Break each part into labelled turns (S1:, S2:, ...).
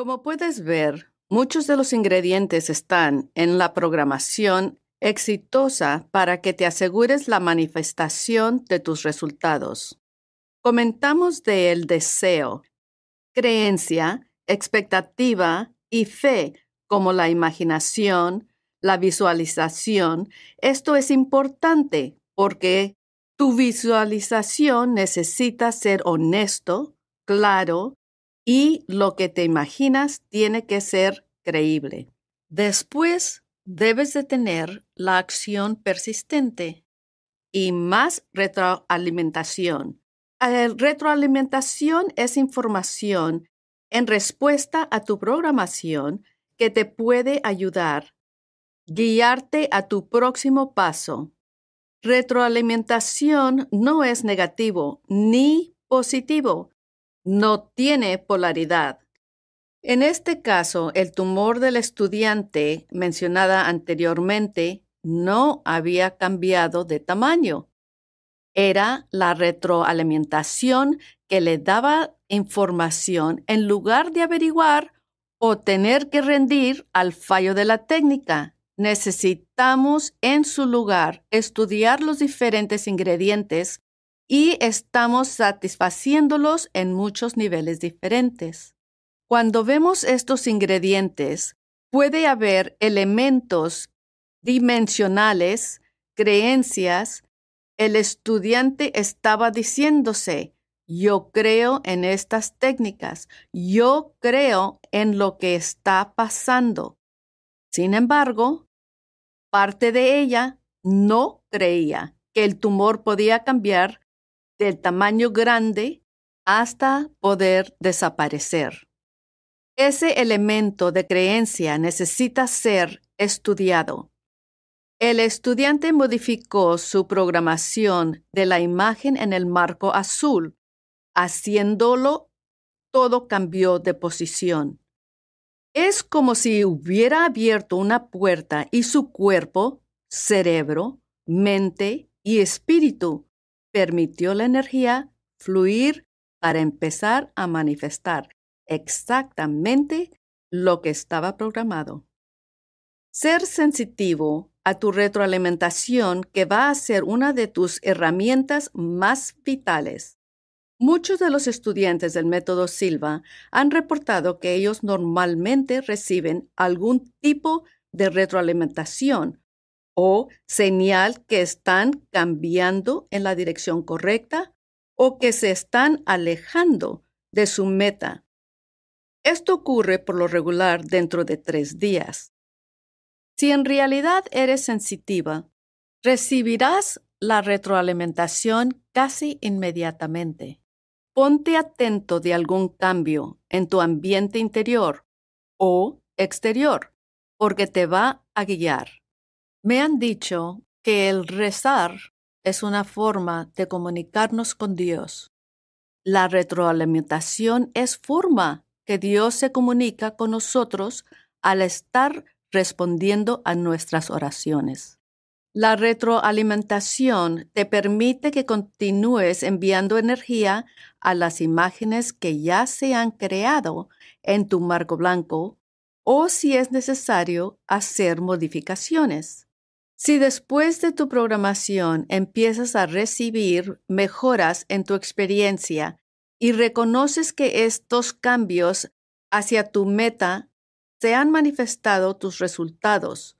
S1: Como puedes ver, muchos de los ingredientes están en la programación exitosa para que te asegures la manifestación de tus resultados. Comentamos de el deseo, creencia, expectativa y fe, como la imaginación, la visualización. Esto es importante porque tu visualización necesita ser honesto, claro, y lo que te imaginas tiene que ser creíble. Después, debes de tener la acción persistente y más retroalimentación. La retroalimentación es información en respuesta a tu programación que te puede ayudar, guiarte a tu próximo paso. Retroalimentación no es negativo ni positivo, no tiene polaridad. En este caso, el tumor del estudiante mencionada anteriormente no había cambiado de tamaño. Era la retroalimentación que le daba información en lugar de averiguar o tener que rendir al fallo de la técnica. Necesitamos en su lugar estudiar los diferentes ingredientes y estamos satisfaciéndolos en muchos niveles diferentes. Cuando vemos estos ingredientes, puede haber elementos dimensionales, creencias. El estudiante estaba diciéndose, yo creo en estas técnicas, yo creo en lo que está pasando. Sin embargo, parte de ella no creía que el tumor podía cambiar del tamaño grande hasta poder desaparecer. Ese elemento de creencia necesita ser estudiado. El estudiante modificó su programación de la imagen en el marco azul. Haciéndolo, todo cambió de posición. Es como si hubiera abierto una puerta y su cuerpo, cerebro, mente y espíritu permitió la energía fluir para empezar a manifestar exactamente lo que estaba programado. Ser sensitivo a tu retroalimentación que va a ser una de tus herramientas más vitales. Muchos de los estudiantes del método Silva han reportado que ellos normalmente reciben algún tipo de retroalimentación o señal que están cambiando en la dirección correcta o que se están alejando de su meta esto ocurre por lo regular dentro de tres días. Si en realidad eres sensitiva, recibirás la retroalimentación casi inmediatamente. Ponte atento de algún cambio en tu ambiente interior o exterior, porque te va a guiar. Me han dicho que el rezar es una forma de comunicarnos con Dios. La retroalimentación es forma que Dios se comunica con nosotros al estar respondiendo a nuestras oraciones. La retroalimentación te permite que continúes enviando energía a las imágenes que ya se han creado en tu marco blanco o si es necesario hacer modificaciones. Si después de tu programación empiezas a recibir mejoras en tu experiencia y reconoces que estos cambios hacia tu meta se han manifestado tus resultados.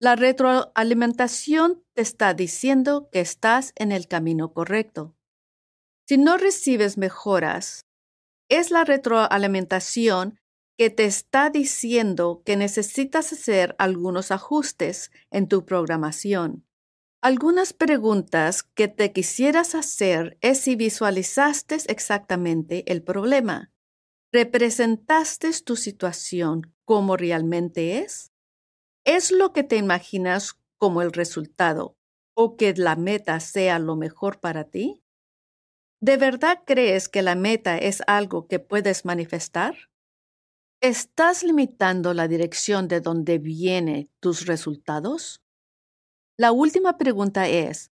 S1: La retroalimentación te está diciendo que estás en el camino correcto. Si no recibes mejoras, es la retroalimentación que te está diciendo que necesitas hacer algunos ajustes en tu programación. Algunas preguntas que te quisieras hacer es si visualizaste exactamente el problema. ¿Representaste tu situación como realmente es? ¿Es lo que te imaginas como el resultado o que la meta sea lo mejor para ti? ¿De verdad crees que la meta es algo que puedes manifestar? ¿Estás limitando la dirección de donde vienen tus resultados? La última pregunta es,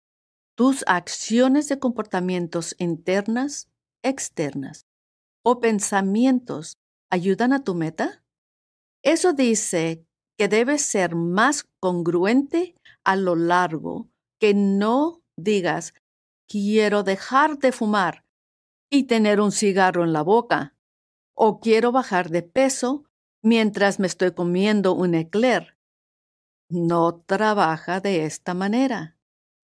S1: ¿tus acciones de comportamientos internas, externas o pensamientos ayudan a tu meta? Eso dice que debes ser más congruente a lo largo, que no digas, quiero dejar de fumar y tener un cigarro en la boca, o quiero bajar de peso mientras me estoy comiendo un eclair. No trabaja de esta manera.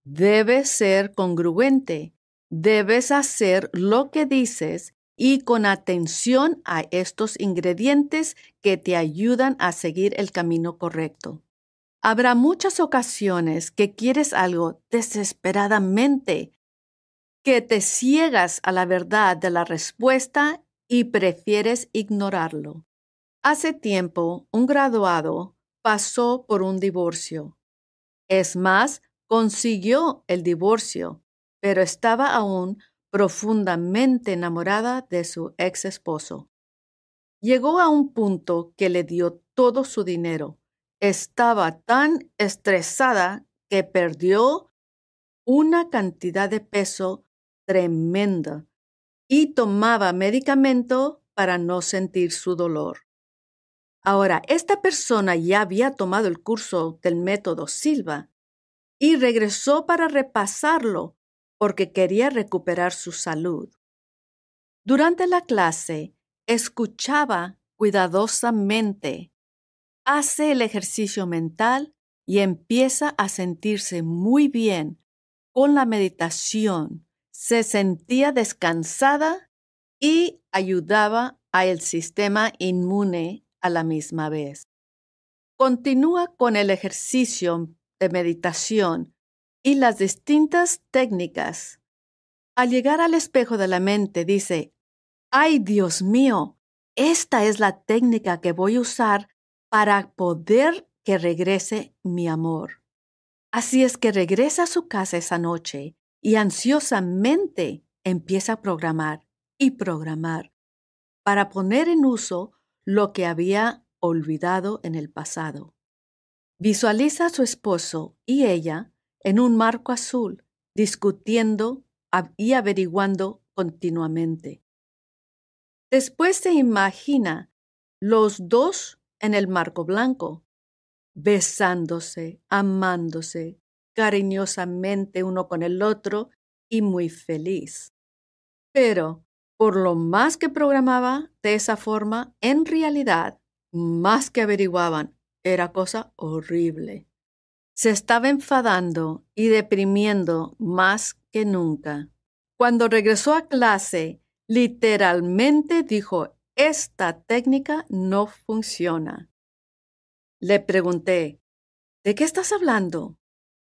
S1: Debes ser congruente. Debes hacer lo que dices y con atención a estos ingredientes que te ayudan a seguir el camino correcto. Habrá muchas ocasiones que quieres algo desesperadamente, que te ciegas a la verdad de la respuesta y prefieres ignorarlo. Hace tiempo, un graduado pasó por un divorcio. Es más, consiguió el divorcio, pero estaba aún profundamente enamorada de su ex esposo. Llegó a un punto que le dio todo su dinero. Estaba tan estresada que perdió una cantidad de peso tremenda y tomaba medicamento para no sentir su dolor. Ahora, esta persona ya había tomado el curso del método Silva y regresó para repasarlo porque quería recuperar su salud. Durante la clase, escuchaba cuidadosamente, hace el ejercicio mental y empieza a sentirse muy bien con la meditación. Se sentía descansada y ayudaba al sistema inmune a la misma vez. Continúa con el ejercicio de meditación y las distintas técnicas. Al llegar al espejo de la mente dice, ¡ay Dios mío! Esta es la técnica que voy a usar para poder que regrese mi amor. Así es que regresa a su casa esa noche y ansiosamente empieza a programar y programar para poner en uso lo que había olvidado en el pasado. Visualiza a su esposo y ella en un marco azul, discutiendo y averiguando continuamente. Después se imagina los dos en el marco blanco, besándose, amándose cariñosamente uno con el otro y muy feliz. Pero, por lo más que programaba de esa forma, en realidad, más que averiguaban, era cosa horrible se estaba enfadando y deprimiendo más que nunca. Cuando regresó a clase, literalmente dijo, esta técnica no funciona. Le pregunté, ¿de qué estás hablando?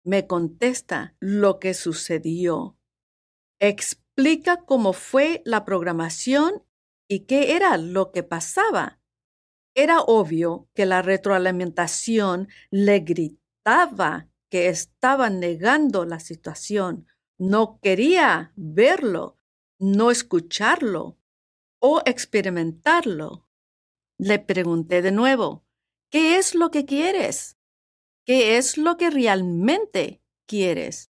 S1: Me contesta lo que sucedió. Explica cómo fue la programación y qué era lo que pasaba. Era obvio que la retroalimentación le gritó que estaba negando la situación, no quería verlo, no escucharlo o experimentarlo. Le pregunté de nuevo, ¿qué es lo que quieres? ¿Qué es lo que realmente quieres?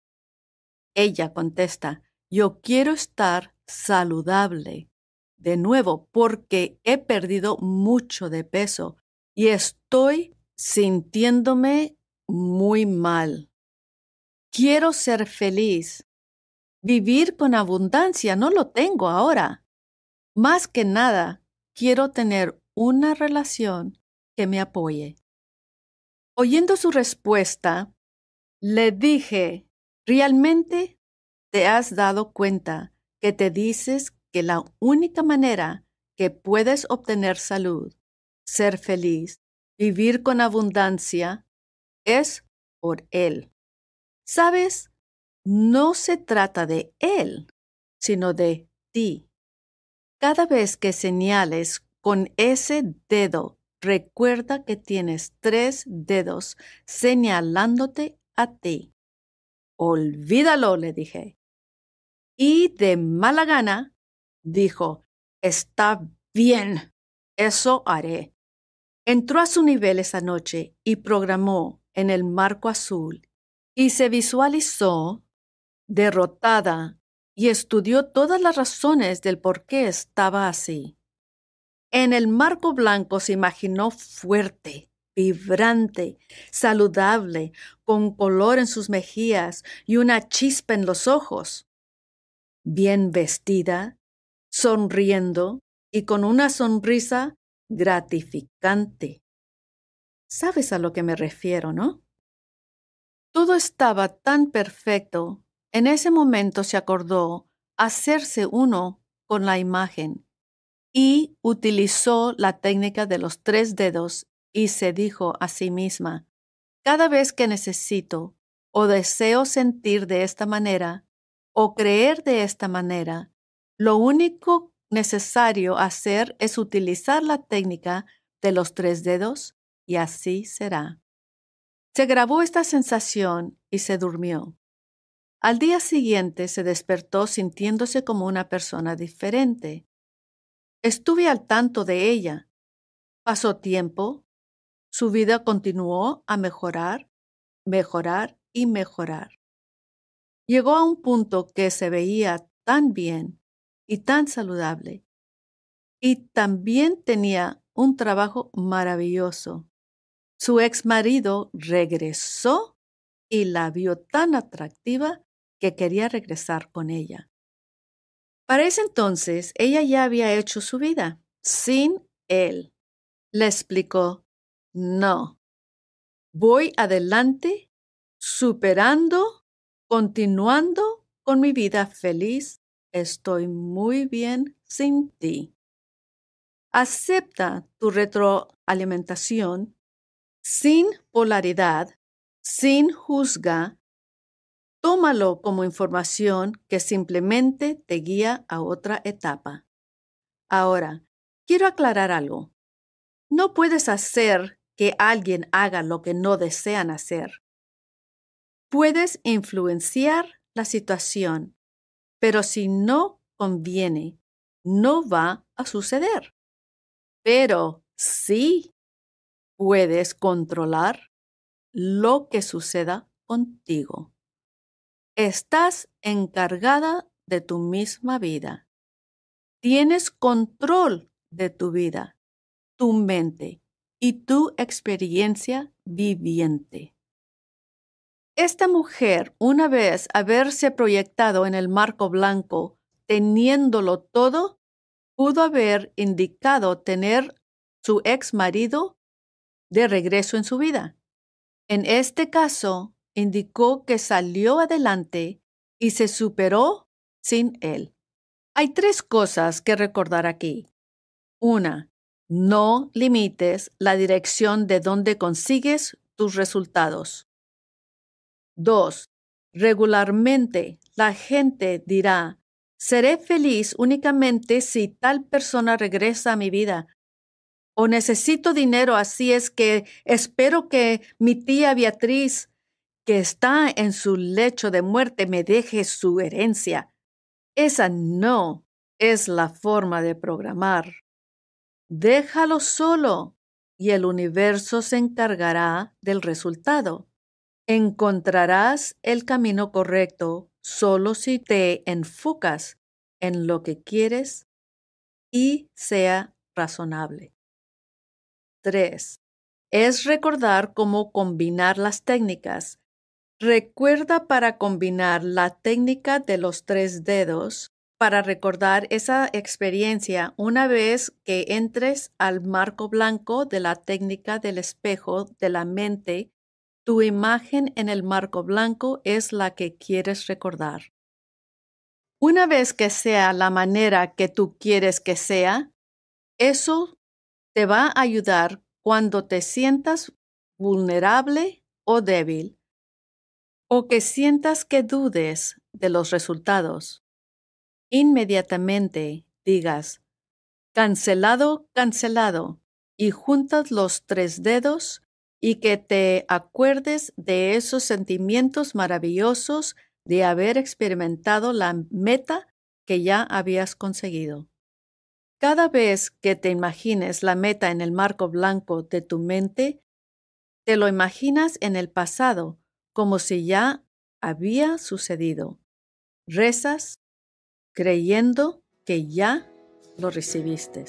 S1: Ella contesta, yo quiero estar saludable. De nuevo, porque he perdido mucho de peso y estoy sintiéndome muy mal. Quiero ser feliz. Vivir con abundancia no lo tengo ahora. Más que nada, quiero tener una relación que me apoye. Oyendo su respuesta, le dije, ¿realmente te has dado cuenta que te dices que la única manera que puedes obtener salud, ser feliz, vivir con abundancia, es por Él. ¿Sabes? No se trata de Él, sino de ti. Cada vez que señales con ese dedo, recuerda que tienes tres dedos señalándote a ti. Olvídalo, le dije. Y de mala gana, dijo, está bien, eso haré. Entró a su nivel esa noche y programó en el marco azul y se visualizó derrotada y estudió todas las razones del por qué estaba así. En el marco blanco se imaginó fuerte, vibrante, saludable, con color en sus mejillas y una chispa en los ojos. Bien vestida, sonriendo y con una sonrisa gratificante. Sabes a lo que me refiero, ¿no? Todo estaba tan perfecto. En ese momento se acordó hacerse uno con la imagen y utilizó la técnica de los tres dedos y se dijo a sí misma, cada vez que necesito o deseo sentir de esta manera o creer de esta manera, lo único necesario hacer es utilizar la técnica de los tres dedos y así será. Se grabó esta sensación y se durmió. Al día siguiente se despertó sintiéndose como una persona diferente. Estuve al tanto de ella. Pasó tiempo. Su vida continuó a mejorar, mejorar y mejorar. Llegó a un punto que se veía tan bien y tan saludable. Y también tenía un trabajo maravilloso. Su ex marido regresó y la vio tan atractiva que quería regresar con ella. Para ese entonces, ella ya había hecho su vida sin él. Le explicó, no, voy adelante, superando, continuando con mi vida feliz. Estoy muy bien sin ti. Acepta tu retroalimentación sin polaridad, sin juzga, tómalo como información que simplemente te guía a otra etapa. Ahora, quiero aclarar algo. No puedes hacer que alguien haga lo que no desean hacer. Puedes influenciar la situación, pero si no conviene, no va a suceder. Pero sí puedes controlar lo que suceda contigo. Estás encargada de tu misma vida. Tienes control de tu vida, tu mente y tu experiencia viviente. Esta mujer, una vez haberse proyectado en el marco blanco, teniéndolo todo, pudo haber indicado tener su ex marido de regreso en su vida. En este caso, indicó que salió adelante y se superó sin él. Hay tres cosas que recordar aquí. Una, no limites la dirección de donde consigues tus resultados. Dos, regularmente la gente dirá, seré feliz únicamente si tal persona regresa a mi vida o necesito dinero, así es que espero que mi tía Beatriz, que está en su lecho de muerte, me deje su herencia. Esa no es la forma de programar. Déjalo solo y el universo se encargará del resultado. Encontrarás el camino correcto solo si te enfocas en lo que quieres y sea razonable. 3. Es recordar cómo combinar las técnicas. Recuerda para combinar la técnica de los tres dedos para recordar esa experiencia una vez que entres al marco blanco de la técnica del espejo de la mente, tu imagen en el marco blanco es la que quieres recordar. Una vez que sea la manera que tú quieres que sea, eso te va a ayudar cuando te sientas vulnerable o débil o que sientas que dudes de los resultados. Inmediatamente digas, cancelado, cancelado, y juntas los tres dedos y que te acuerdes de esos sentimientos maravillosos de haber experimentado la meta que ya habías conseguido. Cada vez que te imagines la meta en el marco blanco de tu mente, te lo imaginas en el pasado, como si ya había sucedido. Rezas creyendo que ya lo recibiste.